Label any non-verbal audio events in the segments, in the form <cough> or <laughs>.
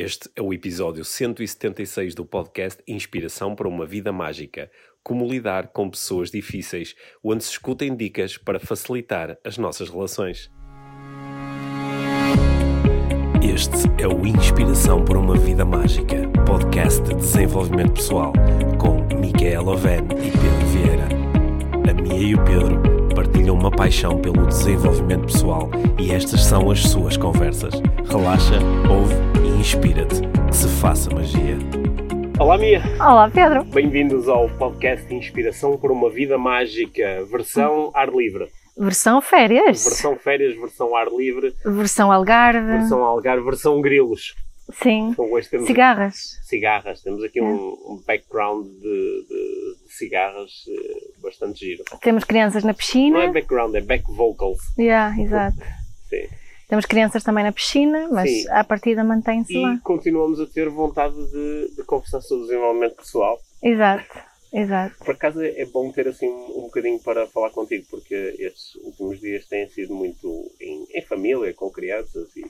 Este é o episódio 176 do podcast Inspiração para uma Vida Mágica. Como lidar com pessoas difíceis, onde se escutem dicas para facilitar as nossas relações. Este é o Inspiração para uma Vida Mágica, podcast de desenvolvimento pessoal, com Micaela Oven e Pedro Vieira. A Mia e o Pedro partilham uma paixão pelo desenvolvimento pessoal e estas são as suas conversas. Relaxa, ouve inspira-te. Que se faça magia. Olá, Mia. Olá, Pedro. Bem-vindos ao podcast Inspiração por uma Vida Mágica, versão ar livre. Versão férias. Versão férias, versão ar livre, Versão Algarve. versão algarve, versão grilos. Sim. Então, hoje temos Cigarras. cigarras. Temos aqui um, um background de, de- de cigarras eh, bastante giro. Temos crianças na Não é piscina. background, é back vocals. Yeah, exato. <laughs> Sim. Temos crianças também na piscina, mas Sim. à partida mantém-se E lá. continuamos a ter vontade de, de conversar sobre desenvolvimento pessoal. Exato, exato. Por acaso é bom ter assim um bocadinho para falar contigo, porque estes últimos dias têm sido muito em, em família, com crianças, e,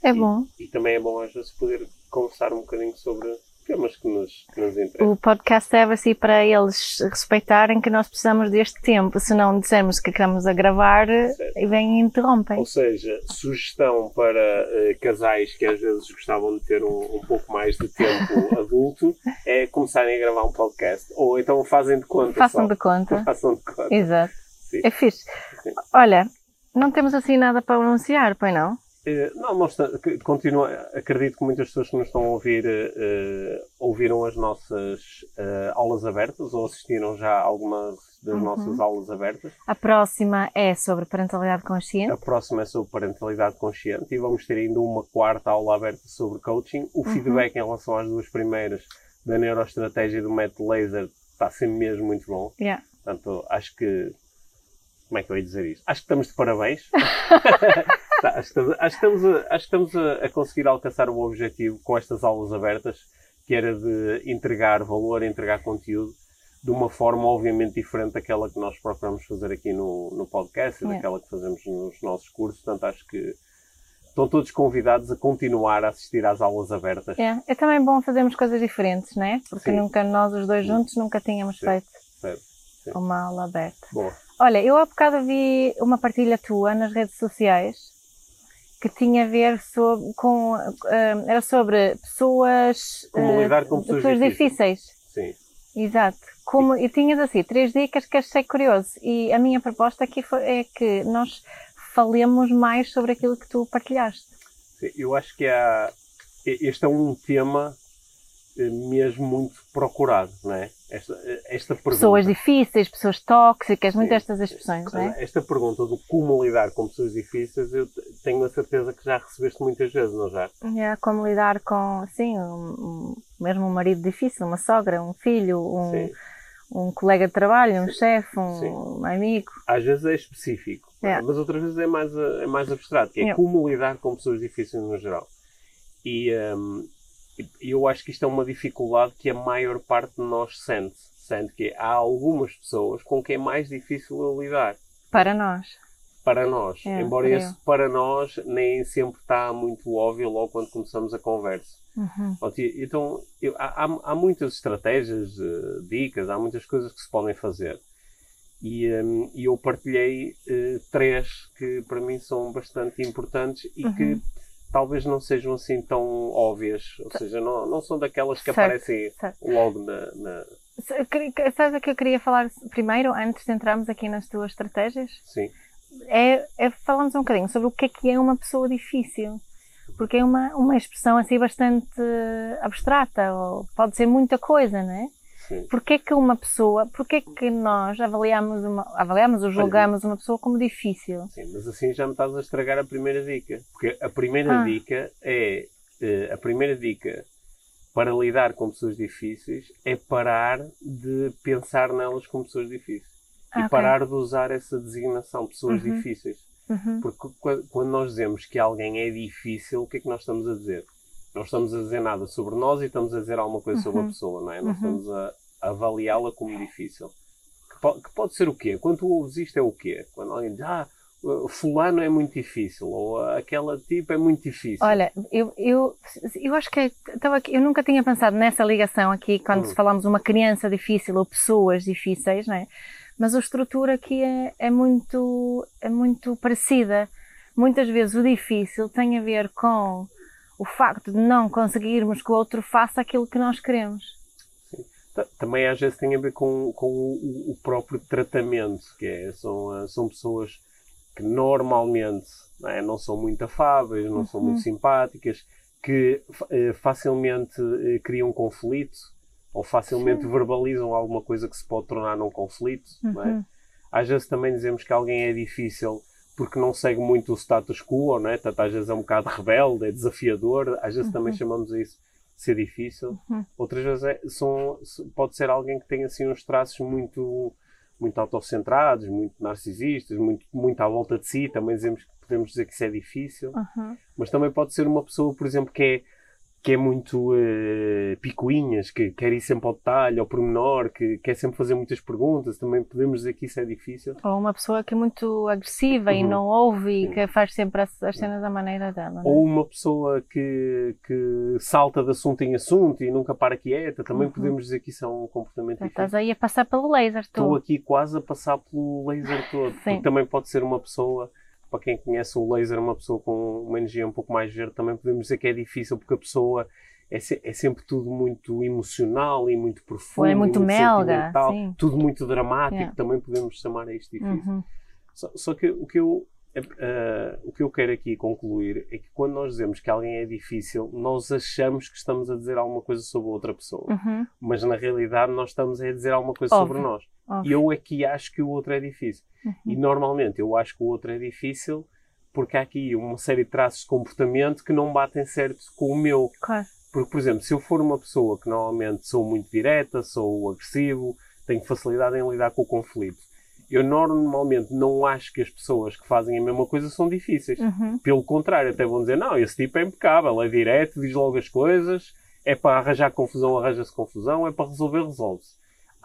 É bom. e também é bom às vezes poder conversar um bocadinho sobre temas que nos, que nos interessam. O podcast serve assim para eles respeitarem que nós precisamos deste tempo. Se não dissermos que estamos a gravar, Certo. e vêm e interrompem. Ou seja, sugestão para eh, casais que às vezes gostavam de ter um, um pouco mais de tempo <laughs> adulto é começarem a gravar um podcast. Ou então fazem de conta. Façam só. de conta. <laughs> Façam de conta. Exato. Sim. É fixe. Sim. Olha, não temos assim nada para anunciar, pois não? Eh, Não, não está, acredito que muitas pessoas que nos estão a ouvir eh, ouviram as nossas eh, aulas abertas ou assistiram já a algumas das Uhum. nossas aulas abertas. A próxima é sobre parentalidade consciente. A próxima é sobre parentalidade consciente e vamos ter ainda uma quarta aula aberta sobre coaching. O Uhum. feedback em relação às duas primeiras, da neuroestratégia e do método laser, está sempre mesmo muito bom. Yeah. Portanto, acho que. Como é que eu ia dizer isto? Acho que estamos de parabéns. <laughs> Tá, acho, que estamos, acho que estamos, a, acho que estamos a, a conseguir alcançar o objetivo com estas aulas abertas, que era de entregar valor, entregar conteúdo, de uma forma obviamente diferente daquela que nós procuramos fazer aqui no, no podcast e Yeah. daquela que fazemos nos nossos cursos. Portanto, acho que estão todos convidados a continuar a assistir às aulas abertas. É, é também bom fazermos coisas diferentes, não é? Porque Sim. nunca nós os dois juntos nunca tínhamos Sim. feito uma aula aberta. Boa. Olha, eu há bocado vi uma partilha tua nas redes sociais que tinha a ver sobre, com, ah, era sobre pessoas, Como ah, lidar com pessoas difíceis. Sim. Exato. Como, e tinhas assim, três dicas que achei curioso. E a minha proposta aqui foi, é que nós falemos mais sobre aquilo que tu partilhaste. Sim, Eu acho que há, este é um tema mesmo muito procurado, não é? Esta, eh, esta pergunta. Pessoas difíceis, pessoas tóxicas, Sim. muitas estas expressões, não é? Esta pergunta do como lidar com pessoas difíceis, eu te- tenho a certeza que já recebeste muitas vezes, não já? É, como lidar com, assim, um, um- mesmo um marido difícil, uma sogra, um filho, um, Sim. um colega de trabalho, um chefe, um, Sim. um amigo. Às vezes é específico, é? É. mas outras vezes é mais, eh, é mais abstrato, que é É. como lidar com pessoas difíceis no geral. E e eu acho que isto é uma dificuldade que a maior parte de nós sente. Sente que há algumas pessoas com quem é mais difícil eu lidar. Para nós. para nós. É, Embora esse para nós nem sempre está muito óbvio logo quando começamos a conversa. Uhum. Então, eu- há, há- muitas estratégias, eh, dicas, há muitas coisas que se podem fazer. E, e eu partilhei eh, três que para mim são bastante importantes e que Uhum. Talvez não sejam assim tão óbvias. Ou seja, não, não são daquelas que Certo, aparecem certo. logo na, na- Sabes o que eu queria falar primeiro, antes de entrarmos aqui nas tuas estratégias? Sim, É, é falarmos um bocadinho sobre o que é que é uma pessoa difícil. Porque é uma, uma expressão assim bastante abstrata, ou pode ser muita coisa, não é? Sim. Porquê é que uma pessoa, porquê é que nós avaliamos, uma, avaliamos ou julgamos uma pessoa como difícil? Sim, mas assim já me estás a estragar a primeira dica. Porque a primeira Ah. dica é. eh, a primeira dica para lidar com pessoas difíceis é parar de pensar nelas como pessoas difíceis. Ah, e ok. parar de usar essa designação, pessoas Uhum. difíceis. Uhum. Porque qu- quando nós dizemos que alguém é difícil, o que é que nós estamos a dizer? Não estamos a dizer nada sobre nós e estamos a dizer alguma coisa sobre a Uhum. pessoa, não é? Nós Uhum. estamos a avaliá-la como difícil. Que, po- que pode ser o quê? Quando tu ouves isto é o quê? Quando alguém diz, ah, fulano é muito difícil ou aquela tipo é muito difícil. Olha, eu, eu, eu acho que estava aqui, eu nunca tinha pensado nessa ligação aqui quando hum. falamos uma criança difícil ou pessoas difíceis, não é? Mas a estrutura aqui é, é muito é muito parecida. Muitas vezes o difícil tem a ver com o facto de não conseguirmos que o outro faça aquilo que nós queremos. Sim. Também às vezes tem a ver com, com o, o próprio tratamento, que é, são, ah, são pessoas que normalmente não, é, não são muito afáveis, não uhum. são muito uhum. simpáticas, que eh, facilmente eh, criam conflito ou facilmente Sim. verbalizam alguma coisa que se pode tornar num conflito. Uhum. É? Uhum. Às vezes também dizemos que alguém é difícil porque não segue muito o status quo, não é? Portanto, às vezes é um bocado rebelde, é desafiador, às vezes uhum. também chamamos isso de ser difícil. Uhum. Outras vezes é, são, pode ser alguém que tem assim uns traços muito muito autocentrados, muito narcisistas, muito, muito à volta de si, também dizemos podemos dizer que isso é difícil, uhum. mas também pode ser uma pessoa, por exemplo, que é que é muito uh, picuinhas, que quer ir sempre ao detalhe, ao pormenor, que quer sempre fazer muitas perguntas, também podemos dizer que isso é difícil. Ou uma pessoa que é muito agressiva uhum. e não ouve e que faz sempre as, as cenas da maneira dela. É? Ou uma pessoa que, que salta de assunto em assunto e nunca para quieta, também uhum. podemos dizer que isso é um comportamento difícil. Estás aí a passar pelo laser todo. Estou aqui quase a passar pelo laser todo. Sim. Porque também pode ser uma pessoa para quem conhece o laser, uma pessoa com uma energia um pouco mais verde, também podemos dizer que é difícil porque a pessoa é, se, é sempre tudo muito emocional e muito profundo. É muito, muito melga. Tudo muito dramático, yeah. também podemos chamar a isto difícil. Uhum. Só, só, que o que eu. Uh, o que eu quero aqui concluir é que quando nós dizemos que alguém é difícil, nós achamos que estamos a dizer alguma coisa sobre outra pessoa. Uhum. Mas na realidade nós estamos a dizer alguma coisa Óbvio. sobre nós. Óbvio. Eu é que acho que o outro é difícil. Uhum. E normalmente eu acho que o outro é difícil porque há aqui uma série de traços de comportamento que não batem certo com o meu. Claro. Porque, por exemplo, se eu for uma pessoa que normalmente sou muito direta, sou agressivo, tenho facilidade em lidar com o conflito, eu normalmente não acho que as pessoas que fazem a mesma coisa são difíceis. Uhum. Pelo contrário, até vão dizer: não, esse tipo é impecável, é direto, diz logo as coisas, é para arranjar confusão, arranja-se confusão, é para resolver, resolve-se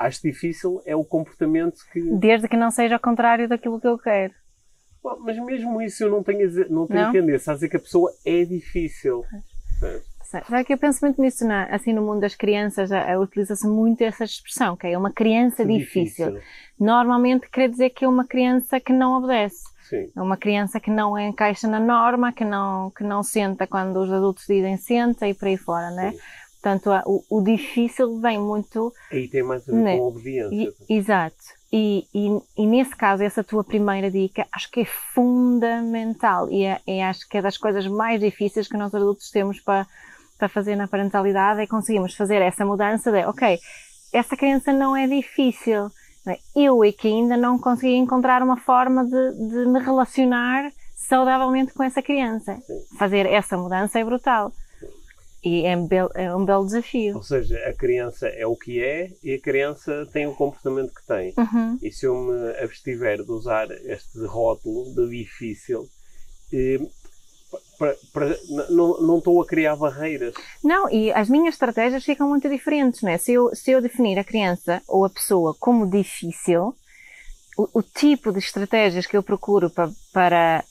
acho difícil é o comportamento que. Desde que não seja ao contrário daquilo que eu quero. Bom, mas mesmo isso eu não tenho, não tenho não? tendência a dizer que a pessoa é difícil. Já que eu penso muito nisso, na, assim no mundo das crianças, utiliza-se muito essa expressão, que é uma criança difícil. difícil. Normalmente quer dizer que é uma criança que não obedece. Sim. É uma criança que não encaixa na norma, que não, que não senta quando os adultos dizem senta e por aí fora, né? Portanto, o, o, difícil vem muito. Aí tem mais a ver né? com a obediência. E, exato. E, e, e, nesse caso, essa tua primeira dica acho que é fundamental e, é, é, acho que é das coisas mais difíceis que nós adultos temos para, para fazer na parentalidade é conseguirmos fazer essa mudança de, ok, essa criança não é difícil, é? eu é que ainda não consegui encontrar uma forma de, de me relacionar saudavelmente com essa criança. Sim. Fazer essa mudança é brutal. E é um, belo, é um belo desafio. Ou seja, a criança é o que é e a criança tem o comportamento que tem. Uhum. E se eu me abstiver de usar este rótulo de difícil, eh, para, para, não, estou a criar barreiras. Não, e as minhas estratégias ficam muito diferentes, não é? Se eu, se eu definir a criança ou a pessoa como difícil, o, o tipo de estratégias que eu procuro para, para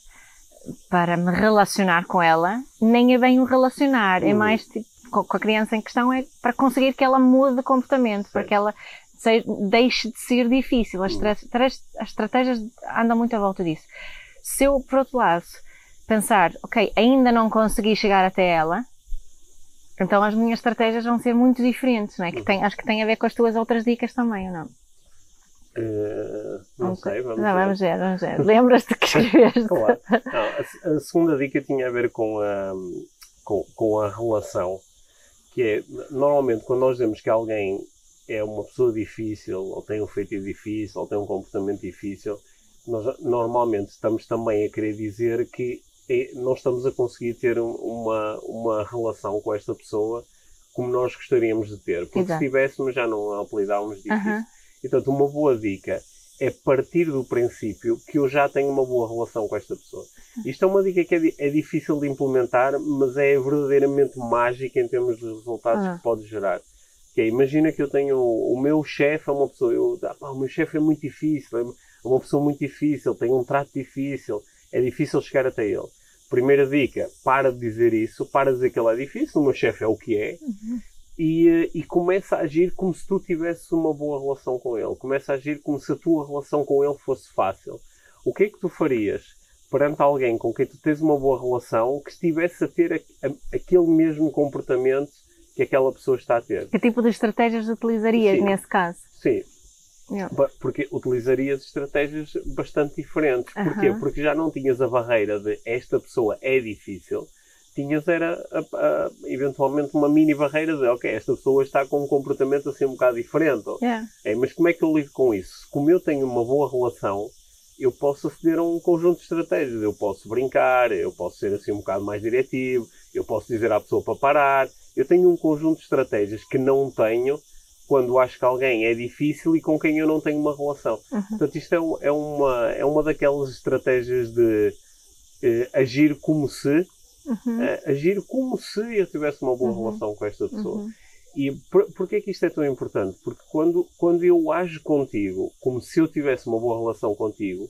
para me relacionar com ela, nem é bem o relacionar, é uhum. mais tipo, com a criança em questão, é para conseguir que ela mude de comportamento, para que ela seja, deixe de ser difícil. As, uhum. as estratégias andam muito à volta disso. Se eu, por outro lado, pensar, ok, ainda não consegui chegar até ela, então as minhas estratégias vão ser muito diferentes, não é? Que tem, acho que tem a ver com as tuas outras dicas também, ou não? Uh, não sei, vamos, não, ver. vamos ver. Vamos ver. Lembras-te que escreveste? <laughs> claro. Não, a, a, segunda dica tinha a ver com a, com, com a relação, que é, normalmente, quando nós dizemos que alguém é uma pessoa difícil, ou tem um feito difícil, ou tem um comportamento difícil, nós normalmente estamos também a querer dizer que é, não estamos a conseguir ter uma, uma relação com esta pessoa como nós gostaríamos de ter. Porque Exato. se tivéssemos, já não a apelidávamos difícil. Uh -huh. E, portanto, uma boa dica é partir do princípio que eu já tenho uma boa relação com esta pessoa. Isto é uma dica que é, é difícil de implementar, mas é verdadeiramente mágica em termos de resultados ah. que pode gerar. Que é, imagina que eu tenho o meu chefe é uma pessoa, eu, ah, pá, o meu chefe é muito difícil, é, é uma pessoa muito difícil, tem um trato difícil, é difícil chegar até ele. Primeira dica, para de dizer isso, para de dizer que ele é difícil, o meu chefe é o que é, Uhum. E, eh, e começa a agir como se tu tivesses uma boa relação com ele. Começa a agir como se a tua relação com ele fosse fácil. O que é que tu farias perante alguém com quem tu tens uma boa relação que estivesse a ter a- a- aquele mesmo comportamento que aquela pessoa está a ter? Que tipo de estratégias utilizarias Sim. nesse caso? Sim, Yeah. Porque utilizarias estratégias bastante diferentes. Porquê? Porque já não tinhas a barreira de esta pessoa é difícil, tinhas era a- a- eventualmente uma mini barreira de ok, esta pessoa está com um comportamento assim um bocado diferente. Yeah. É, mas como é que eu lido com isso? Como eu tenho uma boa relação, eu posso aceder a um conjunto de estratégias. Eu posso brincar, eu posso ser assim um bocado mais diretivo, eu posso dizer à pessoa para parar. Eu tenho um conjunto de estratégias que não tenho quando acho que alguém é difícil e com quem eu não tenho uma relação. Uhum. Portanto, isto é, um- é uma, é uma daquelas estratégias de eh, agir como se, Uhum. eh, agir como se eu tivesse uma boa Uhum. relação com esta pessoa. Uhum. E por, porquê que isto é tão importante? Porque quando, quando eu ajo contigo como se eu tivesse uma boa relação contigo,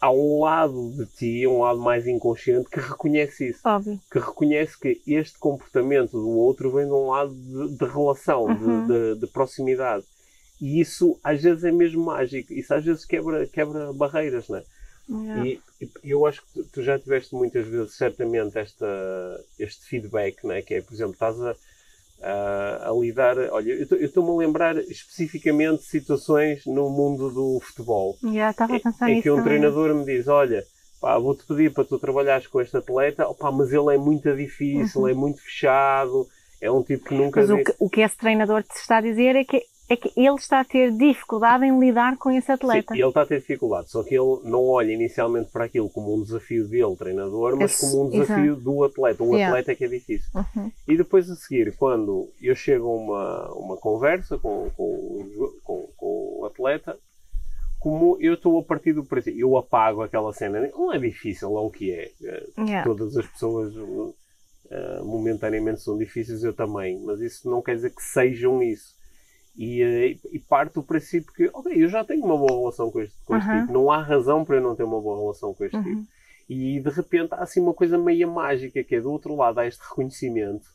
há um lado de ti, um lado mais inconsciente, que reconhece isso. Óbvio. Que reconhece que este comportamento do outro vem de um lado de, de relação, de- Uhum. de, de proximidade. E isso às vezes é mesmo mágico. Isso às vezes quebra, quebra barreiras, não é? Yeah. E, e eu acho que tu- tu já tiveste muitas vezes, certamente, esta, este feedback, né? que é, por exemplo, estás a, a, a lidar. Olha, eu estou- eu estou-me a lembrar especificamente de situações no mundo do futebol. Pensar em nisso que um também. treinador me diz: Olha, vou-te pedir para tu trabalhares com este atleta, opá, mas ele é muito difícil, Uhum. é muito fechado, é um tipo que nunca. Mas o que, o que esse treinador te está a dizer é que, é que ele está a ter dificuldade em lidar com esse atleta. Sim, ele está a ter dificuldade, só que ele não olha inicialmente para aquilo como um desafio dele, treinador, mas Esse- como um desafio do atleta. O Yeah. atleta é que é difícil. Uhum. E depois a seguir, quando eu chego a uma, uma conversa com, com, com, com o atleta, como eu estou a partir do princípio, eu apago aquela cena, não é difícil, é o que é. Yeah. Todas as pessoas eh, momentaneamente são difíceis, eu também, mas isso não quer dizer que sejam isso. E, eh, e parte do princípio que, ok, eu já tenho uma boa relação com este, com este Uhum. tipo, não há razão para eu não ter uma boa relação com este Uhum. tipo. E de repente há assim uma coisa meio mágica que é do outro lado há este reconhecimento.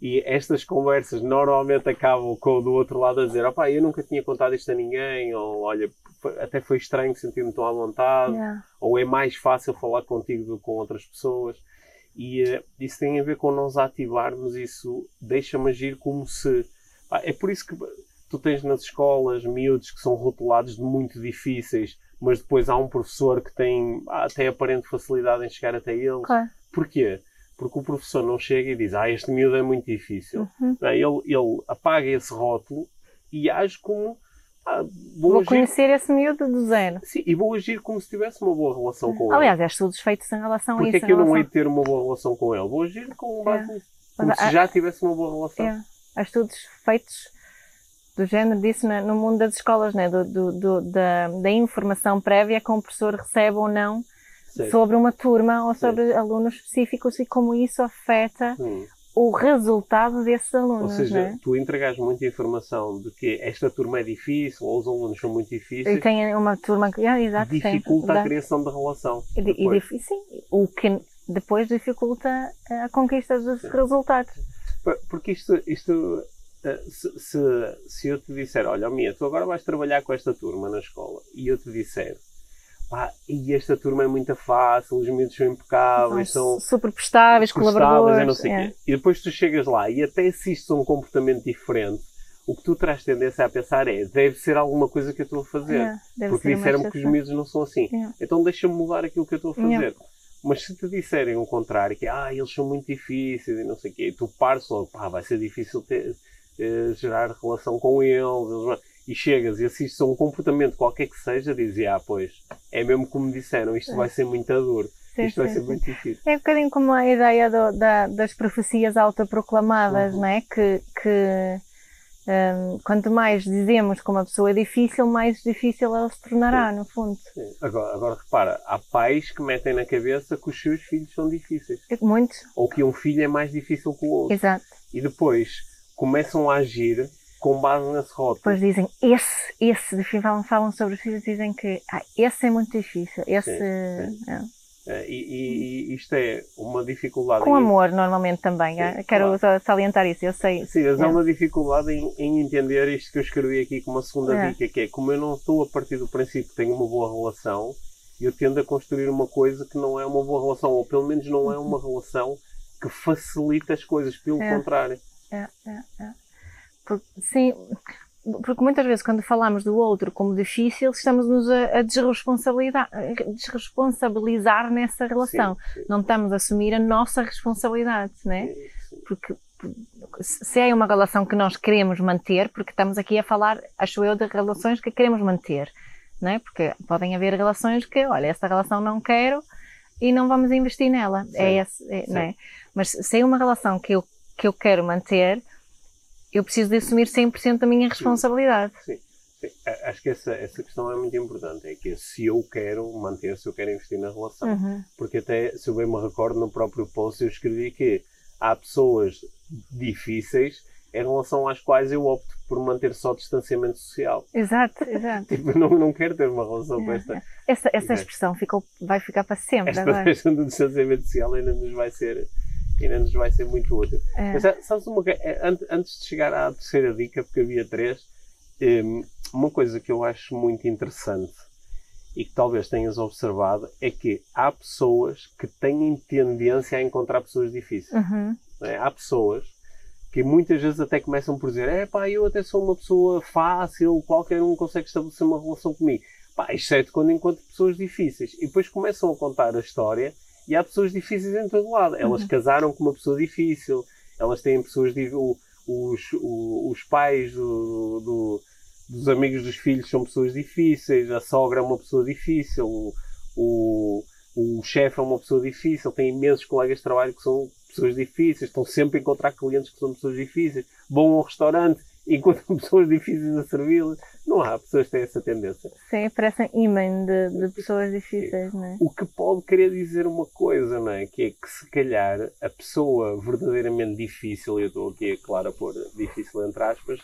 E estas conversas normalmente acabam com o do outro lado a dizer: opá, eu nunca tinha contado isto a ninguém, ou olha, até foi estranho sentir-me tão à vontade, Yeah. ou é mais fácil falar contigo do que com outras pessoas. E eh, isso tem a ver com nós ativarmos isso, deixa-me agir como se. É por isso que tu tens nas escolas miúdos que são rotulados de muito difíceis, mas depois há um professor que tem ah, até aparente facilidade em chegar até eles. Claro. Porquê? Porque o professor não chega e diz, ah, este miúdo é muito difícil. Uhum. Não, ele, ele apaga esse rótulo e age como, ah, vou, Vou agir, conhecer esse miúdo do zero. sim, e vou agir como se tivesse uma boa relação com ele. Aliás, há estudos feitos em relação a Porquê é isso. que eu em não hei relação... de ter uma boa relação com ele? Vou agir com base É. nisso. Como Mas se há- já tivesse uma boa relação. Yeah. Há estudos feitos do género disso na- no mundo das escolas, né? do, do- do- da, da informação prévia que um professor recebe ou não Certo. sobre uma turma ou sobre alunos específicos e como isso afeta Hum. o resultado desses Ou alunos. seja, né? tu entregas muita informação de que esta turma é difícil ou os alunos são muito E difíceis, tem uma turma que. Ah, exato, tem, dificulta a criação da relação. E, e sim, o que depois dificulta a conquista dos resultados. Pa- Porque isto, isto se, se, se eu te disser, olha, Mia, tu agora vais trabalhar com esta turma na escola, e eu te disser, pá, e esta turma é muito fácil, os miúdos são impecáveis, São são super prestáveis, prestáveis, colaboradores. é. quê. E depois tu chegas lá e até assistes a um comportamento diferente, o que tu traz tendência a pensar é, deve ser alguma coisa que eu estou a fazer. É, Porque ser uma disseram que os miúdos não são assim. Yeah. Então deixa-me mudar aquilo que eu estou a fazer. Yeah. Mas se te disserem o contrário, que ah, eles são muito difíceis e não sei o quê, tu pares logo, pá, vai ser difícil ter, eh, gerar relação com eles, e chegas e assistes a um comportamento qualquer que seja, dizes, ah, pois, é mesmo como me disseram, isto vai ser muito duro, Sim, isto vai sim, ser sim. muito difícil. É um bocadinho como a ideia do- da- das profecias autoproclamadas, Uhum. não é? Que, que hum, quanto mais dizemos que uma pessoa é difícil, mais difícil ela se tornará, no fundo. Agora, agora repara, há pais que metem na cabeça que os seus filhos são difíceis, Muitos, ou que um filho é mais difícil que o outro. exato. e depois começam a agir com base nesse rótulo. Depois dizem, esse, esse, falam, falam sobre os filhos, dizem que ah, esse é muito difícil, esse... Sim, sim. É. É, e, e, isto é uma dificuldade. Com amor, normalmente também. Sim, é? Quero claro. salientar isso, eu sei. Sim, mas é. há uma dificuldade em, em, entender isto que eu escrevi aqui como uma segunda é. dica, que é como eu não estou a partir do princípio que tenho uma boa relação, eu tendo a construir uma coisa que não é uma boa relação, ou pelo menos não é uma relação que facilita as coisas, pelo é. contrário. É, é, é. Porque, sim, porque muitas vezes quando falamos do outro como difícil, estamos-nos a, a desresponsabilizar nessa relação. Sim, sim. Não estamos a assumir a nossa responsabilidade, né? Porque se é uma relação que nós queremos manter, porque estamos aqui a falar, acho eu, de relações que queremos manter, né? Porque podem haver relações que, olha, esta relação não quero e não vamos investir nela. É sim, é esse, é, né? Mas se é uma relação que eu, que eu quero manter, eu preciso de assumir 100% da minha responsabilidade. Sim, sim. Acho que essa, essa questão é muito importante. É que se eu quero manter, se eu quero investir na relação. Uhum. Porque até, se eu bem me recordo, no próprio post eu escrevi que há pessoas difíceis em relação às quais eu opto por manter só distanciamento social. Exato, exato. <laughs> tipo, não, não quero ter uma relação é, com esta. Essa, essa expressão ficou, vai ficar para sempre. Esta agora. <laughs> questão do distanciamento social ainda nos vai ser ainda nos vai ser muito útil. É. Mas sabes uma coisa, é, antes de chegar à terceira dica, porque havia três, hum, uma coisa que eu acho muito interessante e que talvez tenhas observado é que há pessoas que têm tendência a encontrar pessoas difíceis. Uhum. É? Há pessoas que muitas vezes até começam por dizer é pá, eu até sou uma pessoa fácil, qualquer um consegue estabelecer uma relação comigo. Pá, exceto quando encontro pessoas difíceis. E depois começam a contar a história e há pessoas difíceis em todo lado. Elas uhum. casaram com uma pessoa difícil, elas têm pessoas. O, os, o, os pais do, do, dos amigos dos filhos são pessoas difíceis, a sogra é uma pessoa difícil, o, o, o chefe é uma pessoa difícil, tem imensos colegas de trabalho que são pessoas difíceis, estão sempre a encontrar clientes que são pessoas difíceis, vão a um restaurante <laughs> encontram pessoas difíceis a servi-las. Não há pessoas que têm essa tendência. Sim, parecem imã de, de, pessoas difíceis, não é? O que pode querer dizer uma coisa, não é? Que é que se calhar a pessoa verdadeiramente difícil, eu estou aqui, é claro, a pôr difícil entre aspas,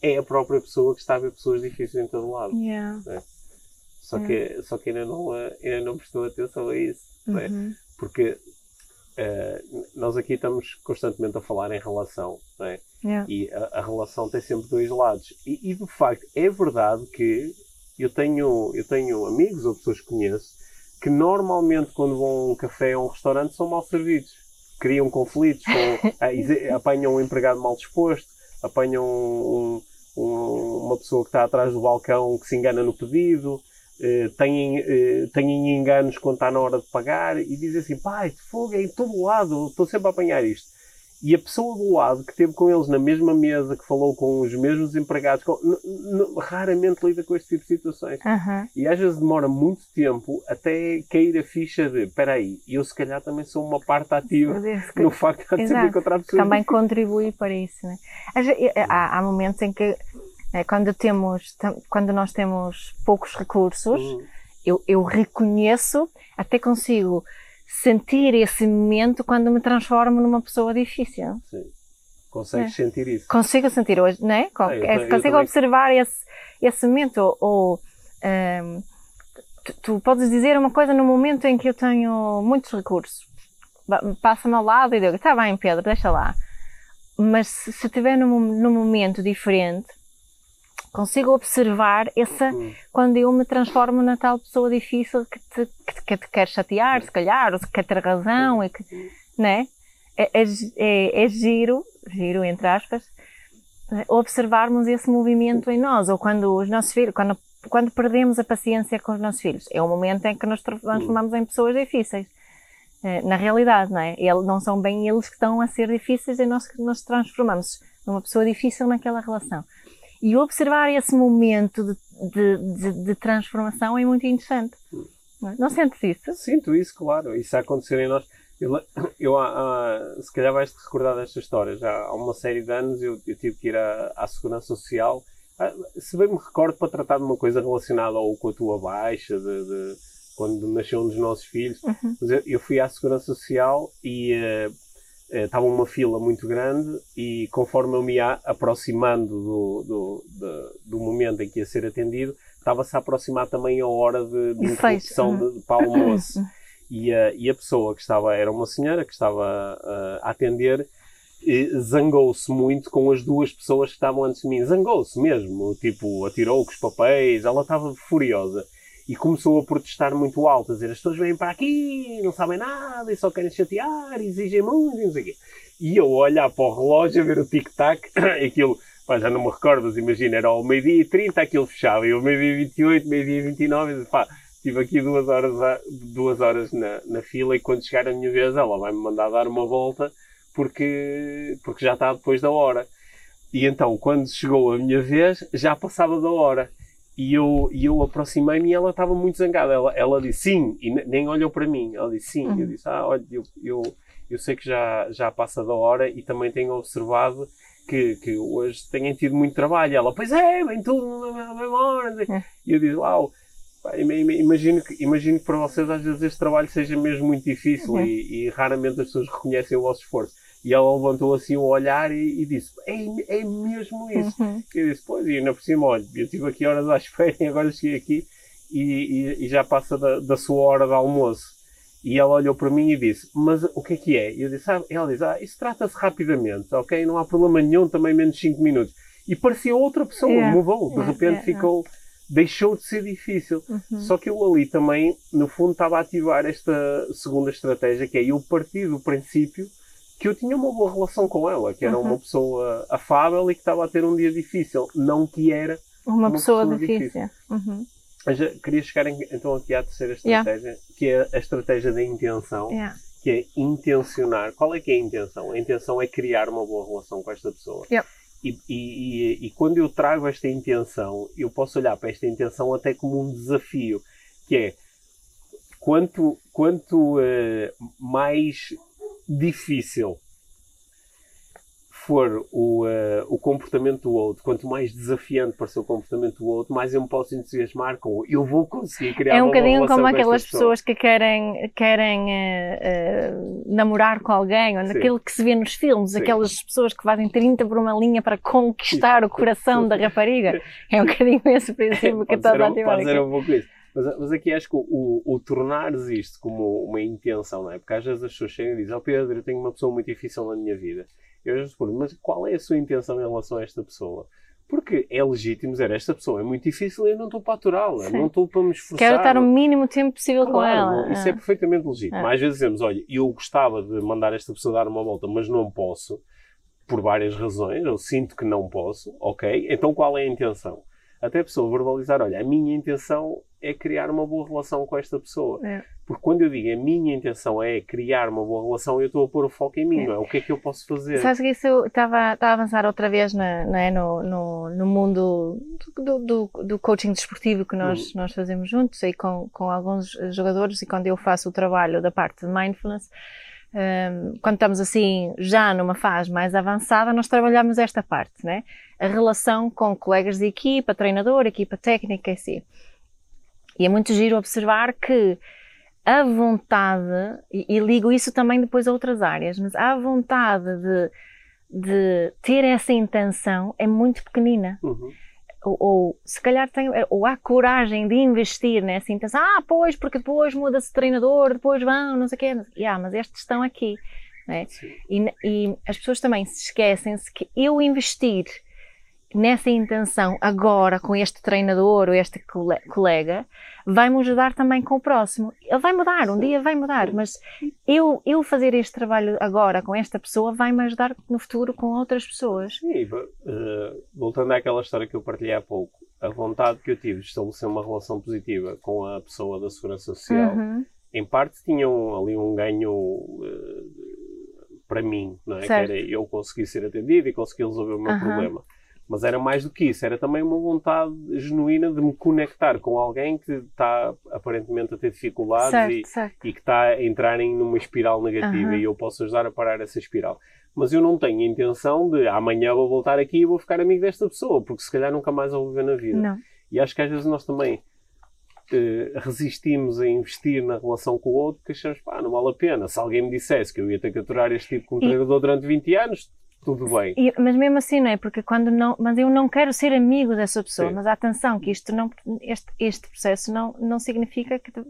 é a própria pessoa que está a ver pessoas difíceis em todo lado. Yeah. É? Só, yeah. que, só que ainda não, ainda não prestou atenção a isso. É? Uhum. Porque uh, nós aqui estamos constantemente a falar em relação, não é? Yeah. E a, a, relação tem sempre dois lados. E, e, de facto, é verdade que eu tenho, eu tenho amigos ou pessoas que conheço que normalmente, quando vão a um café ou a um restaurante, são mal servidos. Criam conflitos, com, <laughs> apanham um empregado mal disposto, apanham um, um, uma pessoa que está atrás do balcão que se engana no pedido. Uh, têm, uh, têm enganos quando está na hora de pagar e dizem assim, pai, fogo, é em todo lado, estou sempre a apanhar isto. E a pessoa do lado que esteve com eles na mesma mesa, que falou com os mesmos empregados, com, raramente lida com este tipo de situações. Uhum. E às vezes demora muito tempo até cair a ficha de espera aí, eu se calhar também sou uma parte ativa no facto de sempre encontrar pessoas. Também contribui para isso. Né? Há, há momentos em que né, quando, temos, quando nós temos poucos recursos, uhum. eu, eu reconheço, até consigo sentir esse momento quando me transformo numa pessoa difícil. Sim. Consegues é. sentir isso? Consigo sentir hoje, né? Ah, eu, consigo eu observar esse, esse momento. Ou um, tu, tu, podes dizer uma coisa no momento em que eu tenho muitos recursos. Passa-me ao lado e digo, está bem, Pedro, deixa lá. Mas se estiver num, num momento diferente, consigo observar essa hum. quando eu me transformo na tal pessoa difícil que te, que, que te quer chatear, se calhar, ou que quer ter razão, e que, né? É, é, é, é giro, giro entre aspas, observarmos esse movimento em nós, ou quando os nossos filhos, quando, quando perdemos a paciência com os nossos filhos, é o momento em que nos transformamos em pessoas difíceis. Eh, na realidade, não é? Eles, não são bem eles que estão a ser difíceis e nós que nos transformamos numa pessoa difícil naquela relação. E observar esse momento de, de, de, de transformação é muito interessante. Não, é? não sentes isso? Sinto isso, claro. Isso a acontecer em nós. Eu, <coughs> eu se calhar vais-te recordar desta história. Já há uma série de anos eu, eu tive que ir à, à Segurança Social. Ah, se bem me recordo, para tratar de uma coisa relacionada ou com a tua baixa, de, de quando nasceu um dos nossos filhos. Uhum. Eu, eu, fui à Segurança Social e uh, estava uma fila muito grande e conforme eu me ia aproximando do, do, do, do momento em que ia ser atendido, estava-se a aproximar também a hora de, de interrupção de, de, para o almoço. E a, e a pessoa que estava, era uma senhora que estava uh, a atender, zangou-se muito com as duas pessoas que estavam antes de mim. Zangou-se mesmo, tipo, atirou com os papéis, ela estava furiosa. E começou a protestar muito alto, a dizer as pessoas vêm para aqui, não sabem nada e só querem chatear, exigem muito e não sei o quê. E eu olhar para o relógio, a ver o tic-tac, <coughs> aquilo, pá, já não me recordo, mas imagina, era ao meio-dia e 30 aquilo fechava, e ao meio-dia e 28, meio-dia e 29, e pá, estive aqui duas horas, duas horas na, na fila e quando chegar a minha vez ela vai-me mandar dar uma volta porque, porque já está depois da hora. E então, quando chegou a minha vez, já passava da hora. E eu, e eu aproximei-me e ela estava muito zangada. Ela, ela disse sim, e nem olhou para mim. Ela disse sim. Uhum. Eu disse, ah, olha, eu, eu, eu sei que já, já passa da hora e também tenho observado que, que hoje têm tido muito trabalho. Ela, pois é, vem tudo na mesma hora. Uhum. E eu disse, uau, imagino que, imagino que para vocês às vezes este trabalho seja mesmo muito difícil uhum. e, e, raramente as pessoas reconhecem o vosso esforço. E ela levantou assim o olhar e, e disse: é, é mesmo isso. Uhum. Eu disse: Pois, e ainda por cima, olha, eu estive aqui horas à <laughs> espera e agora cheguei aqui e, e, e já passa da, da, sua hora de almoço. E ela olhou para mim e disse: Mas o que é que é? E eu disse: ah, Ela disse: Ah, isso trata-se rapidamente, ok? Não há problema nenhum, também menos 5 minutos. E parecia outra pessoa, yeah. mudou, de yeah, repente yeah, ficou. Deixou de ser difícil. Uhum. Só que eu ali também, no fundo, estava a ativar esta segunda estratégia, que é eu partir do princípio que eu tinha uma boa relação com ela, que era uhum. uma pessoa afável e que estava a ter um dia difícil, não que era uma, uma pessoa, pessoa, difícil. difícil. Uhum. Mas queria chegar em, então aqui à terceira estratégia, yeah. que é a estratégia da intenção, yeah. que é intencionar. Qual é que é a intenção? A intenção é criar uma boa relação com esta pessoa. Yeah. E, e, e, e, quando eu trago esta intenção, eu posso olhar para esta intenção até como um desafio, que é quanto, quanto uh, mais difícil for o, uh, o comportamento do outro, quanto mais desafiante para o comportamento do outro, mais eu me posso entusiasmar com eu vou conseguir criar É um bocadinho como aquelas pessoas que querem, querem uh, uh, namorar com alguém, ou naquilo que se vê nos filmes, Sim. aquelas pessoas que fazem 30 por uma linha para conquistar Sim. o coração da rapariga. <laughs> É um bocadinho esse princípio que está a ativar. Pode ser um pouco isso. Mas, mas aqui acho que o, o, o tornares isto como uma intenção, não é? Porque às vezes as pessoas chegam e dizem: Oh Pedro, eu tenho uma pessoa muito difícil na minha vida. Eu vezes pergunto: Mas qual é a sua intenção em relação a esta pessoa? Porque é legítimo dizer: Esta pessoa é muito difícil e eu não estou para aturá-la, não estou para me esforçar. Quero estar o mínimo tempo possível claro, com ela. Não, isso é ah. perfeitamente legítimo. Ah. Às vezes dizemos: Olha, eu gostava de mandar esta pessoa dar uma volta, mas não posso, por várias razões, eu sinto que não posso, ok? Então qual é a intenção? Até a pessoa verbalizar: Olha, a minha intenção é criar uma boa relação com esta pessoa. É. Porque quando eu digo a minha intenção é criar uma boa relação, eu estou a pôr o foco em mim, é. não é? O que é que eu posso fazer? Sabes que isso estava a avançar outra vez na, é? no, no, no, mundo do, do, do, coaching desportivo que nós, uhum. nós fazemos juntos e com, com alguns jogadores e quando eu faço o trabalho da parte de mindfulness, um, quando estamos assim já numa fase mais avançada, nós trabalhamos esta parte, né? A relação com colegas de equipa, treinador, equipa técnica, assim. E é muito giro observar que a vontade, e, e ligo isso também depois a outras áreas, mas a vontade de, de ter essa intenção é muito pequenina. Uhum. Ou, ou, se calhar tem, ou há coragem de investir nessa intenção, ah, pois, porque depois muda-se de treinador, depois vão, não sei o quê. Yeah, mas estes estão aqui. Né? E, e as pessoas também se esquecem-se que eu investir nessa intenção agora com este treinador ou este colega vai-me ajudar também com o próximo. Ele vai mudar, um dia vai mudar, mas eu, eu fazer este trabalho agora com esta pessoa vai-me ajudar no futuro com outras pessoas. Sim, uh, voltando àquela história que eu partilhei há pouco, a vontade que eu tive de estabelecer uma relação positiva com a pessoa da Segurança Social, uhum. em parte tinham ali um ganho uh, para mim, não é? Certo. que era eu conseguir ser atendido e conseguir resolver o meu uhum. problema. Mas era mais do que isso, era também uma vontade genuína de me conectar com alguém que está aparentemente a ter dificuldades certo, e, certo. e, que está a entrar em numa espiral negativa uhum. e eu posso ajudar a parar essa espiral. Mas eu não tenho a intenção de amanhã vou voltar aqui e vou ficar amigo desta pessoa, porque se calhar nunca mais a vou viver na vida. Não. E acho que às vezes nós também eh, resistimos a investir na relação com o outro porque achamos, pá, não vale a pena. Se alguém me dissesse que eu ia ter que aturar este tipo como treinador durante 20 anos, tudo bem. E- mas mesmo assim, não é? Porque quando não. Mas eu não quero ser amigo dessa pessoa. Sim. Mas atenção, que isto não. Este, este processo não, não significa que tu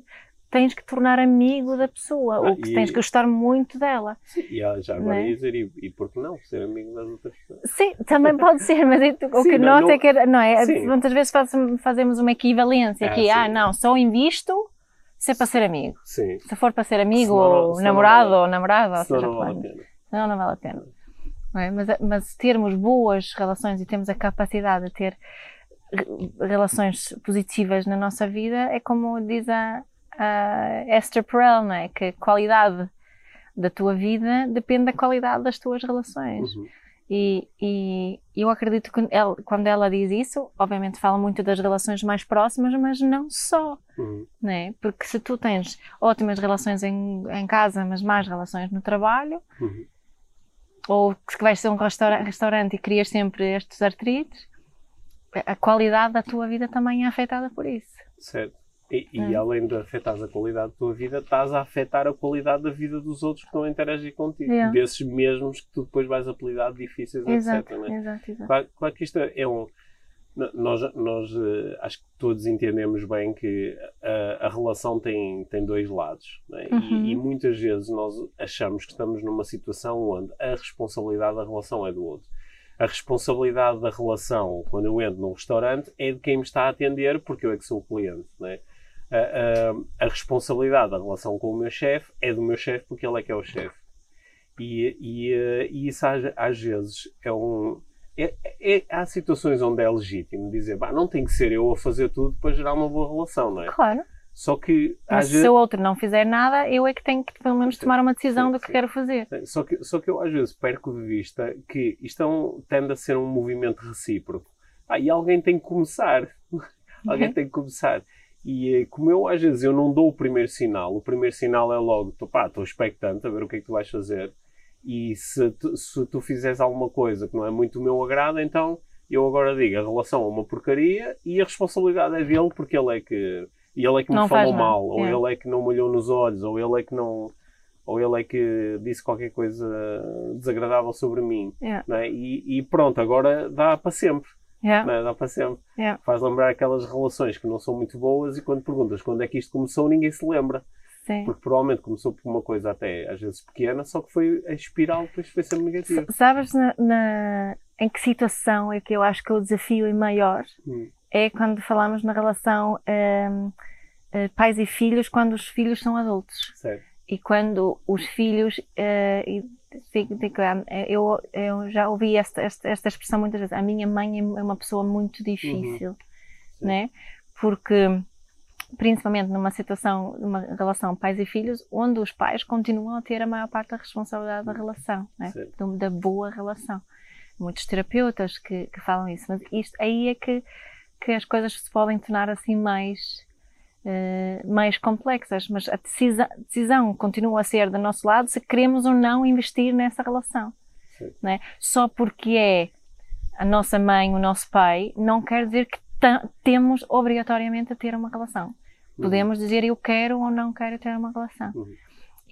tens que tornar amigo da pessoa Ah, ou que e- tens que gostar muito dela. E há- já agora Não é? ia dizer, e, e por que não? Ser amigo das outras pessoas. Sim, também pode ser, mas é- o Sim, que não- não- é que, não é? Sim. Muitas vezes faz- fazemos uma equivalência Ah, aqui, sim. ah, não, só invisto se é para ser amigo. Sim. Se for para ser amigo, Senão não- ou não namorado, vale- ou namorada, ou seja, não vale a pena. Não, não vale a pena. É? mas, mas termos boas relações e termos a capacidade de ter re- relações positivas na nossa vida é como diz a, a Esther Perel, não é? Que a qualidade da tua vida depende da qualidade das tuas relações. Uhum. E, e eu acredito que ela- quando ela diz isso, obviamente fala muito das relações mais próximas, mas não só Uhum. não é? Porque se tu tens ótimas relações em, em casa, mas más relações no trabalho, Uhum. Ou que vais a um restaura- restaurante e crias sempre estes artrites, a- qualidade da tua vida também é afetada por isso. Certo. E, e Hum. além de afetares a qualidade da tua vida, estás a afetar a qualidade da vida dos outros que estão a interagir contigo. Yeah. Desses mesmos que tu depois vais apelidar difíceis, Exato, etc. né? exato, exato. Claro, claro que isto é um. Nós, nós eh, acho que todos entendemos bem que a, a relação tem, tem dois lados. né? E- Uhum. E, muitas vezes nós achamos que estamos numa situação onde a responsabilidade da relação é do outro. A responsabilidade da relação, quando eu entro num restaurante, é de quem me está a atender, porque eu é que sou o cliente. né? A, a- a responsabilidade da relação com o meu chefe é do meu chefe, porque ele é que é o chefe. E, e, eh, e isso às, às vezes é um. É- é- há situações onde é legítimo dizer, "Bah, não tem que ser eu a fazer tudo para gerar uma boa relação, não é? Claro, Só que mas se vezes. o outro não fizer nada, eu é que tenho que pelo menos tomar uma decisão sim, do que sim. quero fazer. Só que, só que eu às vezes perco de vista que isto é um- tende a ser um movimento recíproco. Ah, e alguém tem que começar. <laughs> alguém Uhum. tem que começar. E eh, como eu às vezes eu não dou o primeiro sinal, o primeiro sinal é logo, tô, pá, estou expectante a ver o que é que tu vais fazer. E se tu, se tu fizeres alguma coisa que não é muito do meu agrado, então eu agora digo, a relação é uma porcaria e a responsabilidade é dele porque ele é que, ele é que me Não falou mal, ou é. ele é que não me olhou nos olhos, ou ele é que não ou ele é que disse qualquer coisa desagradável sobre mim. É? e, e pronto, agora dá para sempre. É? Dá para sempre. Faz lembrar aquelas relações que não são muito boas e quando perguntas quando é que isto começou, ninguém se lembra. Sim. Porque provavelmente começou por uma coisa até às vezes pequena, só que foi a espiral depois foi sempre negativa. S- Sabes na, na- em que situação é que eu acho que o desafio é maior? Hum. É quando falamos na relação hum, eh, pais e filhos, quando os filhos são adultos. Certo. E quando os filhos. eh, eu, eu já ouvi esta, esta, esta expressão muitas vezes. A minha mãe é uma pessoa muito difícil, Sim. né? Porque, principalmente numa situação, numa relação pais e filhos, onde os pais continuam a ter a maior parte da responsabilidade da relação, né? Da boa relação. Muitos terapeutas que, que falam isso, mas isto aí é que, que as coisas se podem tornar assim mais eh, mais complexas, mas a decisa- decisão continua a ser do nosso lado se queremos ou não investir nessa relação. Né? Só porque é a nossa mãe, o nosso pai, não quer dizer que temos obrigatoriamente a ter uma relação. Uhum. Podemos dizer eu quero ou não quero ter uma relação. Uhum.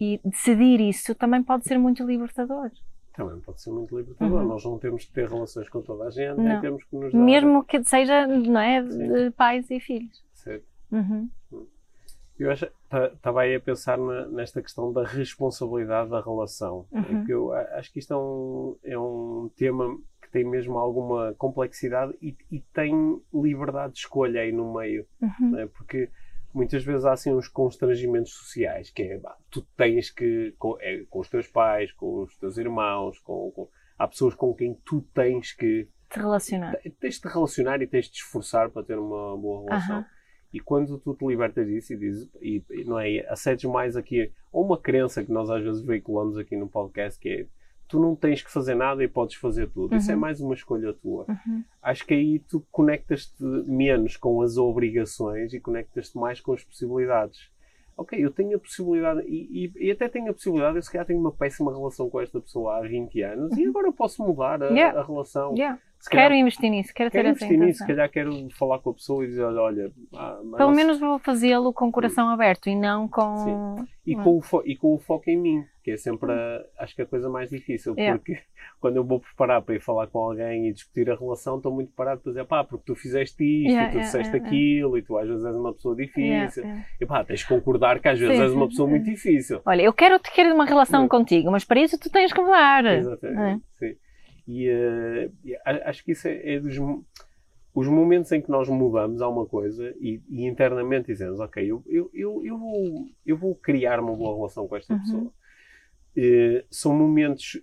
E decidir isso também pode ser muito libertador. Também pode ser muito libertador. Uhum. Nós não temos que ter relações com toda a gente, Não. temos que nos dar. Mesmo que seja não é, Sim. pais e filhos. Certo. Uhum. Eu acho- ta- estava aí a pensar na- nesta questão da responsabilidade da relação. Uhum. É que eu acho que isto é um, é um tema que tem mesmo alguma complexidade e, e tem liberdade de escolha aí no meio. Uhum. não é? Porque muitas vezes há assim uns constrangimentos sociais, que é, bah, tu tens que, com, é, com os teus pais, com os teus irmãos, com, com- há pessoas com quem tu tens que, Te relacionar. tens de te relacionar e tens de te esforçar para ter uma boa relação. Aham. E quando tu te libertas disso e dizes, e, e não é, acedes mais aqui, ou uma crença que nós às vezes veiculamos aqui no podcast, que é, tu não tens que fazer nada e podes fazer tudo. Isso é Uhum. mais uma escolha tua Uhum. acho que aí tu conectas-te menos com as obrigações e conectas-te mais com as possibilidades. Ok, eu tenho a possibilidade, e, e- e até tenho a possibilidade, eu se calhar tenho uma péssima relação com esta pessoa há 20 anos e agora eu posso mudar a, Uhum. Yeah. a relação. Yeah. Se quero calhar, investir nisso, quero, quero ter investir essa nisso, se calhar quero falar com a pessoa e dizer, olha... Ah, Pelo menos vou fazê-lo com o coração aberto e não com... Sim. E, com o e com o foco em mim, que é sempre, a, acho que a coisa mais difícil, porque <laughs> quando eu vou preparar para ir falar com alguém e discutir a relação, estou muito parado para dizer, pá, porque tu fizeste isto yeah, e tu yeah, disseste yeah, aquilo e tu às vezes és uma pessoa difícil. E pá, tens de concordar que às vezes sim, és uma pessoa muito difícil. Olha, eu quero ter uma relação contigo, mas para isso tu tens que mudar. Exatamente, sim. E uh, acho que isso é, é, dos os momentos em que nós mudamos alguma coisa e, e internamente dizemos, ok, eu, eu, eu, eu, vou, eu vou criar uma boa relação com esta uhum. pessoa. Uh, são momentos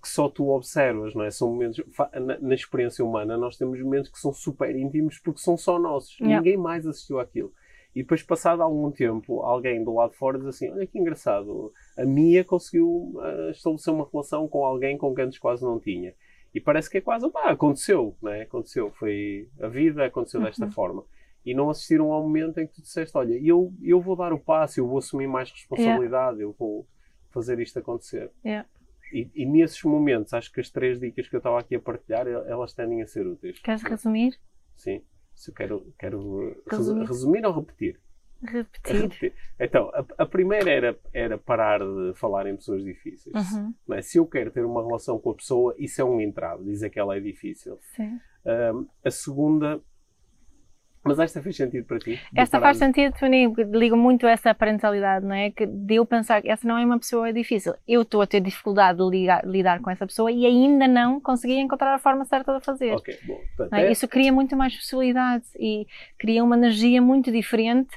que só tu observas, não é? São momentos, na, na, experiência humana, nós temos momentos que são super íntimos porque são só nossos. Yeah. Ninguém mais assistiu àquilo. E depois, passado algum tempo, alguém do lado de fora diz assim: Olha que engraçado, a Mia conseguiu uh, estabelecer uma relação com alguém com quem antes quase não tinha. E parece que é quase, pá, aconteceu, não é? Aconteceu, foi a vida, aconteceu uhum. desta forma. E não assistiram ao momento em que tu disseste: Olha, eu, eu vou dar o passo, eu vou assumir mais responsabilidade, yeah. eu vou fazer isto acontecer. Yeah. E, e, nesses momentos, acho que as três dicas que eu estava aqui a partilhar, elas tendem a ser úteis. Queres resumir? Sim. Se eu quero, quero resumir. resumir ou repetir? Repetir. repetir. Então, a, a, primeira era, era parar de falar em pessoas difíceis. Uhum. É? Se eu quero ter uma relação com a pessoa, isso é um entrave, dizer que ela é difícil. Sim. Um, a segunda mas esta faz sentido para ti? Esta faz sentido para mim, ligo muito a essa parentalidade, não é? Que de eu pensar que essa não é uma pessoa difícil. Eu estou a ter dificuldade de ligar, lidar com essa pessoa e ainda não consegui encontrar a forma certa de fazer. Ok, bom. Portanto, é? Isso cria muito mais possibilidades e cria uma energia muito diferente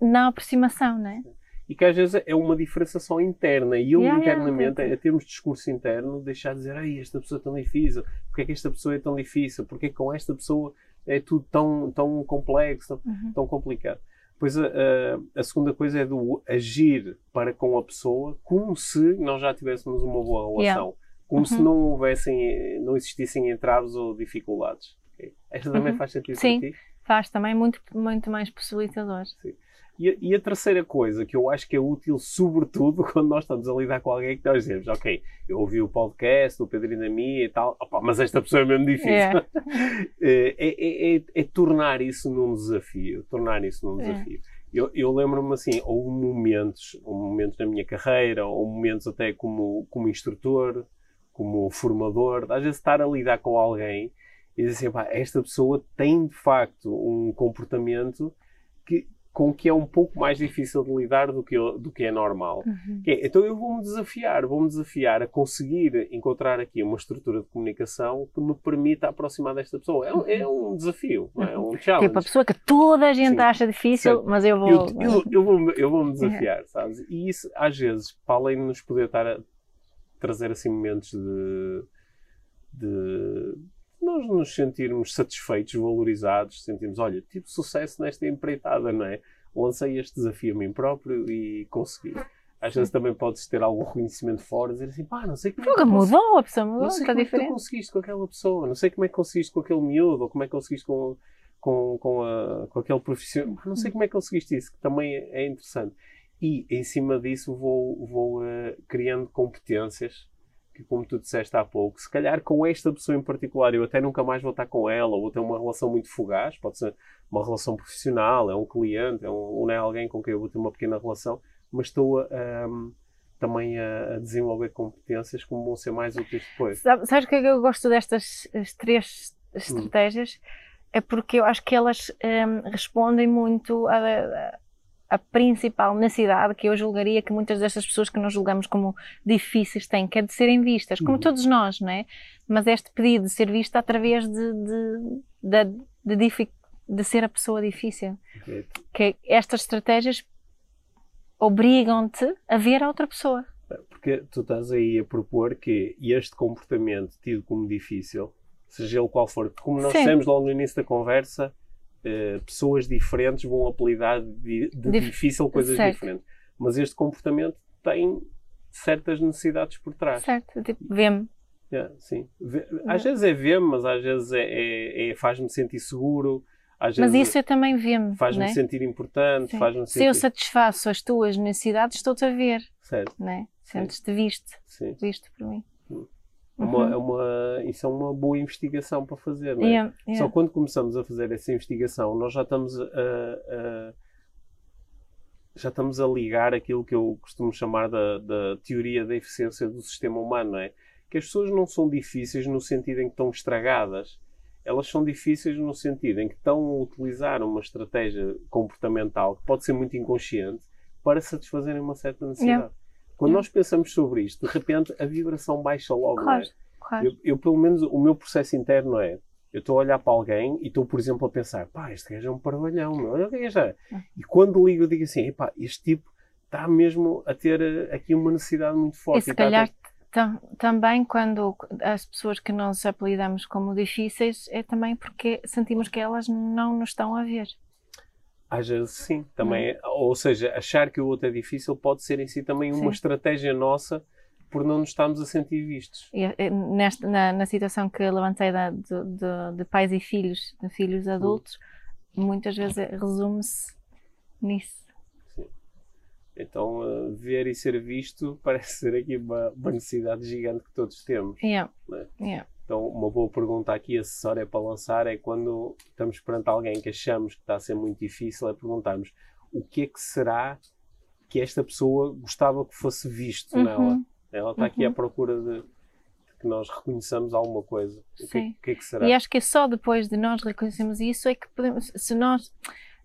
na aproximação, não é? e que às vezes é uma diferenciação interna e eu yeah, internamente, yeah, a termos de discurso interno, deixar de dizer, ai, esta pessoa é tão difícil, porque é que esta pessoa é tão difícil, porque é que com esta pessoa é tudo tão, tão complexo, uhum. tão complicado. Pois a, a, a, segunda coisa é do agir para com a pessoa como se nós já tivéssemos uma boa relação. Yeah. Como uhum. se não houvessem, não existissem entraves ou dificuldades. Okay? Esta também uhum. faz sentido Sim, para ti? faz também muito, muito mais possibilitador. Sim. E a, e a, terceira coisa que eu acho que é útil, sobretudo <laughs> quando nós estamos a lidar com alguém que nós dizemos, ok, eu ouvi o podcast do Pedrinho da Mia e tal, opa, mas esta pessoa é mesmo difícil. Yeah. <laughs> É, é, é, é, tornar isso num desafio. Tornar isso num desafio. Eu, eu lembro-me assim, houve momentos, momentos na minha carreira, ou momentos até como, como instrutor, como formador, às vezes estar a lidar com alguém e dizer assim, esta pessoa tem de facto um comportamento que, com que é um pouco mais difícil de lidar do que, do que é normal. Uhum. É, então eu vou-me desafiar, vou-me desafiar a conseguir encontrar aqui uma estrutura de comunicação que me permita aproximar desta pessoa. É, um, é um desafio, é um challenge. Tipo, a pessoa que toda a gente Sim. acha difícil, Sim. mas eu vou... Eu, eu, eu vou-me eu vou desafiar, sabes? E isso, às vezes, para além de nos poder estar a trazer assim momentos de... de nós nos sentirmos satisfeitos, valorizados, sentimos, olha, tive sucesso nesta empreitada, não é? Lancei este desafio a mim próprio e consegui. Às vezes também podes ter algum reconhecimento fora, dizer assim, pá, não sei como é que mudou, a pessoa mudou, não sei está como diferente. É que tu conseguiste com aquela pessoa, não sei como é que conseguiste com aquele miúdo, ou como é que conseguiste com, com, com, a, com aquele profissional, não sei como é que conseguiste isso, que também é interessante. E em cima disso vou, vou uh, criando competências que, como tu disseste há pouco, se calhar com esta pessoa em particular eu até nunca mais vou estar com ela, ou ter uma relação muito fugaz, pode ser uma relação profissional, é um cliente, é um, ou não é alguém com quem eu vou ter uma pequena relação, mas estou a, um, também a, a, desenvolver competências que vão ser mais úteis depois. Sabe, sabes o que é que eu gosto destas três estratégias? Hum. É porque eu acho que elas um, respondem muito a, a a principal necessidade que eu julgaria que muitas destas pessoas que nós julgamos como difíceis têm, que é de serem vistas, como uhum. todos nós, não é? Mas este pedido de ser vista através de, de, de, de, de ser a pessoa difícil. Que estas estratégias obrigam-te a ver a outra pessoa. Porque tu estás aí a propor que este comportamento tido como difícil, seja ele qual for, como nós Sim. dissemos logo no início da conversa, uh, pessoas diferentes vão apelidar de, de Dif difícil coisas certo. diferentes. Mas este comportamento tem certas necessidades por trás. Certo, tipo, vê-me. Yeah, sim. Às vezes é ver-me, mas às vezes é, é, é faz-me sentir seguro. Às mas isso eu também vê-me. Faz-me é? sentir importante. Faz sentir... Se eu satisfaço as tuas necessidades, estou-te a ver. Certo. Né? Sentes-te visto. Sim. Visto por mim. Hum. Uma, Uhum. é uma, isso é uma boa investigação para fazer, não é? Yeah, Só yeah. quando começamos a fazer essa investigação, nós já estamos a, a- já estamos a ligar aquilo que eu costumo chamar da, da teoria da eficiência do sistema humano, não é? Que as pessoas não são difíceis no sentido em que estão estragadas. Elas são difíceis no sentido em que estão a utilizar uma estratégia comportamental que pode ser muito inconsciente para satisfazerem uma certa necessidade. Yeah. Quando Yeah. nós pensamos sobre isto, de repente a vibração baixa logo, é? Claro, claro. Eu, eu, pelo menos, o meu processo interno é: eu estou a olhar para alguém e estou, por exemplo, a pensar, pá, este gajo é um parvalhão, meu, olha o gajo é. E quando ligo, eu digo assim, pá, este tipo está mesmo a ter eh, aqui uma necessidade muito E forte. se a ter- calhar tam- também quando as pessoas que nós apelidamos como difíceis é também porque sentimos que elas não nos estão a ver. Às vezes sim, também. é- Ou seja, achar que o outro é difícil pode ser em si também uma Sim. estratégia nossa por não nos estarmos a sentir vistos. E, eh, nesta, na, na situação que levantei da, de, de- de pais e filhos, de filhos adultos, muitas vezes é- resume-se nisso. Então, eh, ver e ser visto <laughs> parece ser aqui uma, uma necessidade gigante que todos temos. Yeah. Né? Yeah. Então, uma boa pergunta aqui, acessória para lançar, é quando estamos perante alguém que achamos que está a ser muito difícil, é perguntarmos o que é que será que esta pessoa gostava que fosse visto nela. Uhum. Ela está aqui à Uhum. procura de, que nós reconheçamos alguma coisa. O que, é- Sim. o que é que será? E acho que é só depois de nós reconhecermos isso é que podemos, se nós,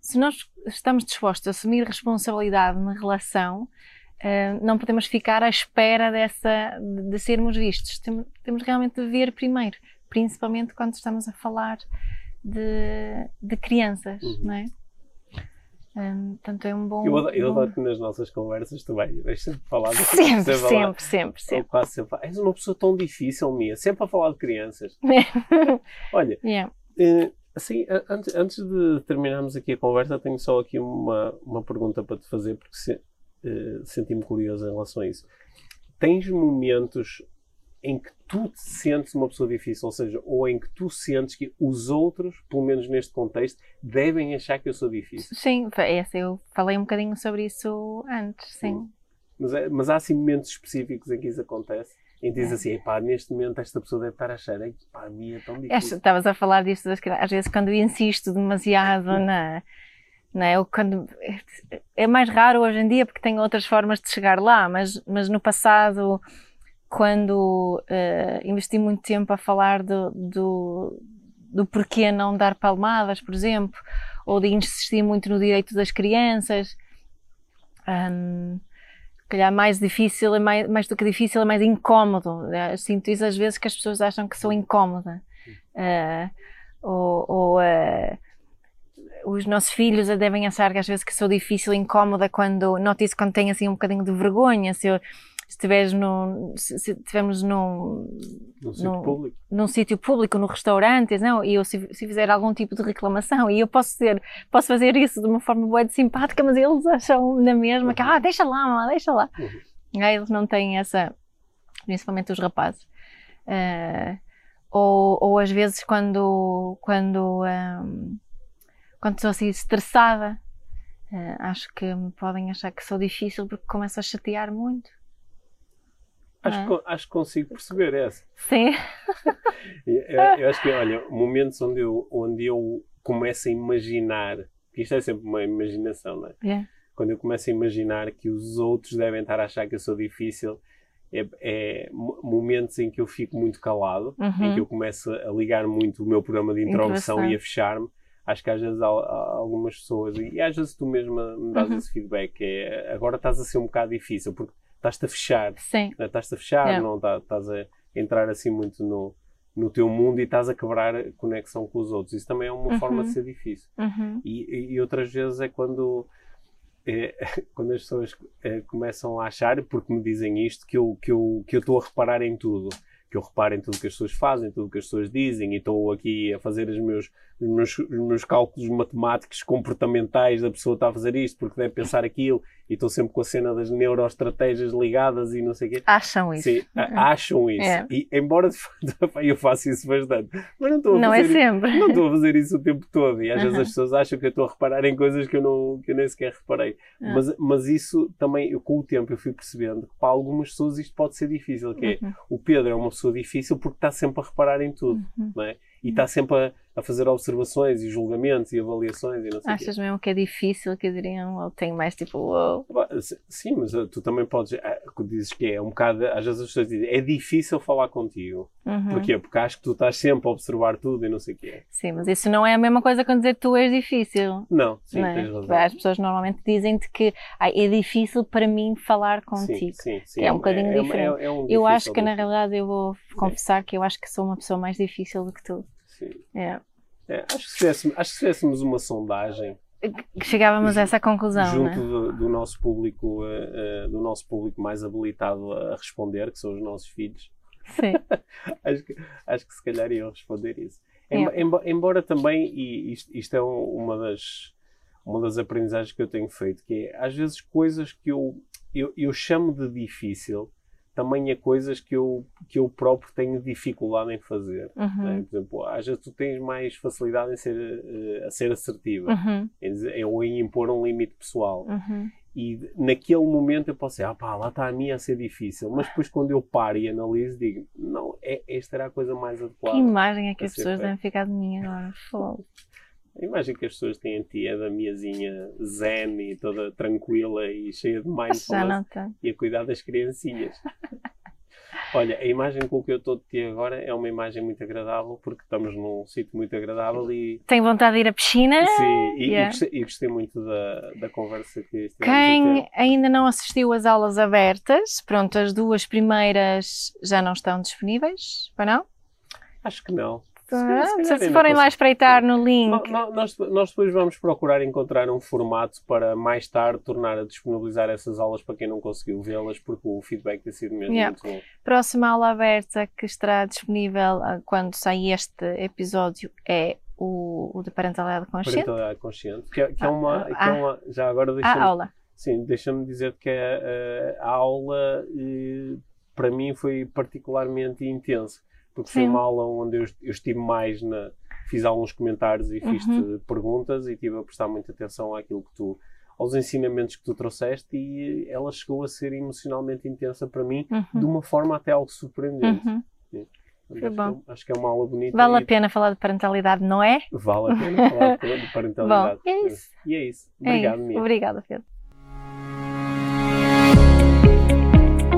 se nós estamos dispostos a assumir responsabilidade na relação, eh, não podemos ficar à espera dessa, de, de sermos vistos. Temos, temos realmente de ver primeiro, principalmente quando estamos a falar de, de crianças, Uhum. não é? Portanto, é um bom. Eu adoro, eu bom- adoro que nas nossas conversas também, <laughs> falar. Sempre, falar. sempre, sempre, Eu sempre. quase sempre és uma pessoa tão difícil, Mia, sempre a falar de crianças. <laughs> Olha, Yeah. Eh, assim, antes, antes de terminarmos aqui a conversa, tenho só aqui uma, uma pergunta para te fazer, porque se- eh, senti-me curioso em relação a isso. Tens momentos em que tu te sentes uma pessoa difícil, ou seja, ou em que tu sentes que os outros, pelo menos neste contexto, devem achar que eu sou difícil. Sim, essa, eu falei um bocadinho sobre isso antes, sim. Mas, é- mas há assim momentos específicos em que isso acontece? Em que diz assim, pá, neste momento esta pessoa deve estar a achar, "Ei, pá, a minha é tão difícil. Estavas a falar disto, às vezes quando eu insisto demasiado <laughs> na. Na eu quando, é mais raro hoje em dia porque tenho outras formas de chegar lá, mas, mas no passado, quando eh, investi muito tempo a falar do, do, do porquê não dar palmadas, por exemplo, ou de insistir muito no direito das crianças, se calhar mais difícil, é mais, mais do que difícil, é mais incómodo. né? Sinto isso às vezes que as pessoas acham que sou incómoda. Ah, ou ou, ah, os nossos filhos devem achar que às vezes que sou difícil, incómoda quando noto isso quando tenho assim um bocadinho de vergonha. Se eu estiveres num, se se estivermos num, No sítio público. num sítio público, no restaurante, não, e eu se, se fizer algum tipo de reclamação, e eu posso ser, posso fazer isso de uma forma boa simpática, mas eles <laughs> acham na mesma que, ah, deixa lá, mamãe, deixa lá. Uhum. Aí eles não têm essa, principalmente os rapazes. Ah, ou, ou às vezes quando, quando, ahm, quando estou assim estressada, ah, acho que me podem achar que sou difícil porque começo a chatear muito. Acho, Ah. que, acho que consigo perceber essa. Sim. <laughs> Eu, eu acho que, olha, momentos onde eu, onde eu começo a imaginar, que isto é sempre uma imaginação, não é? Yeah. Quando eu começo a imaginar que os outros devem estar a achar que eu sou difícil, é, é mo- momentos em que eu fico muito calado, em Uhum. que eu começo a ligar muito o meu programa de introdução e a fechar-me. Acho que às vezes há, há algumas pessoas, e às vezes tu mesma me dás Uhum. esse feedback, é agora estás a ser um bocado difícil, porque estás-te a fechar Sim. né? estás-te a fechar, Yeah. não tá- estás a entrar assim muito no, no teu mundo e estás a quebrar a conexão com os outros. Isso também é uma Uhum. forma de ser difícil. Uhum. E, e- e outras vezes é quando, é, <laughs> quando as pessoas é, começam a achar, porque me dizem isto, que eu que eu que eu estou a reparar em tudo. Que eu reparo em tudo que as pessoas fazem, tudo que as pessoas dizem, e estou aqui a fazer os meus, os meus, os meus cálculos matemáticos comportamentais da pessoa está a fazer isto, porque deve pensar aquilo, e estou sempre com a cena das neuroestratégias ligadas e não sei o quê. Acham isso. Sim, a- acham isso. É. E embora <laughs> eu faça isso bastante, mas não estou a Não é fazer sempre. não estou a fazer isso o tempo todo. E às vezes Aham. as pessoas acham que eu estou a reparar em coisas que eu, não, que eu nem sequer reparei. Ah. Mas, mas isso também, eu, com o tempo, eu fui percebendo que para algumas pessoas isto pode ser difícil. Que é, Uhum. o Pedro é uma pessoa pessoa difícil porque está sempre a reparar em tudo, Uhum. não é? E está sempre a, a fazer observações e julgamentos e avaliações e não sei o quê. Achas mesmo que é difícil que diriam? Ou tenho mais tipo, uou. Sim, mas uh, tu também podes. ah, Dizes que é um bocado. Às vezes as pessoas dizem é difícil falar contigo. Uhum. Porquê? Porque acho que tu estás sempre a observar tudo e não sei o quê. Sim, mas isso não é a mesma coisa quando dizer que tu és difícil. Não, sim, não é? tens razão. As pessoas normalmente dizem-te que "Ai, é difícil para mim falar contigo. Sim, sim, sim. É um bocadinho uma- diferente. é um Eu acho que na realidade eu vou confessar que eu acho que sou uma pessoa mais difícil do que tu. Sim. É. É, acho, que se fizéssemos, acho que fizéssemos uma sondagem Que Chegávamos a essa conclusão, junto não é? do, do nosso público, uh, uh, do nosso público mais habilitado a responder, que são os nossos filhos, Sim. <laughs> acho que, acho que se calhar iam responder isso. É. Emba- embora também, e isto, isto é um- uma das, uma das aprendizagens que eu tenho feito, que é às vezes coisas que eu, eu, eu chamo de difícil, também é coisas que eu, que eu próprio tenho dificuldade em fazer. né? Uhum. Por exemplo, às vezes tu tens mais facilidade em ser, eh, a ser assertiva, Uhum. em dizer- ou em impor um limite pessoal. Uhum. E naquele momento eu posso dizer, ah pá, lá está a minha a ser difícil. Mas depois quando eu paro e analiso, digo, não, é, esta era a coisa mais Que adequada. imagem é que as pessoas feita. devem ficar de mim agora? Fogo. A imagem que as pessoas têm de ti é da minhazinha zen e toda tranquila e cheia de mindfulness e a cuidar das criancinhas. <laughs> Olha, a imagem com que eu estou de ti agora é uma imagem muito agradável porque estamos num sítio muito agradável e, Tenho vontade de ir à piscina. sim, e, e Yeah. gostei, e gostei muito da, da conversa que estivemos Quem ainda não assistiu às aulas abertas, pronto, as duas primeiras já não estão disponíveis, para não? Acho que não. Ah, se, ainda forem lá espreitar no link. No- no- Nós, nós depois vamos procurar encontrar um formato para mais tarde tornar a disponibilizar essas aulas para quem não conseguiu vê-las, porque o feedback tem sido mesmo Yeah. muito bom. Próxima aula aberta que estará disponível ah, quando sair este episódio é o, o de parentalidade consciente. Parentalidade consciente, que é, que é Ah, uma, que é ah. uma- Já agora A deixa-me aula. sim, deixa dizer que a, a- a aula eh, para mim foi particularmente intensa, porque foi Sim. uma aula onde eu, eu estive mais na. Fiz alguns comentários e fiz-te Uhum. perguntas e estive a prestar muita atenção àquilo que tu. aos ensinamentos que tu trouxeste e ela chegou a ser emocionalmente intensa para mim de Uhum. uma forma até algo surpreendente. Uhum. Acho, Foi que é, acho que é uma aula bonita. Vale a pena falar de parentalidade, não é? Vale a pena falar de de <laughs> parentalidade. Bom, é isso. E é isso. É Obrigado, isso. Mia. Obrigada, Pedro.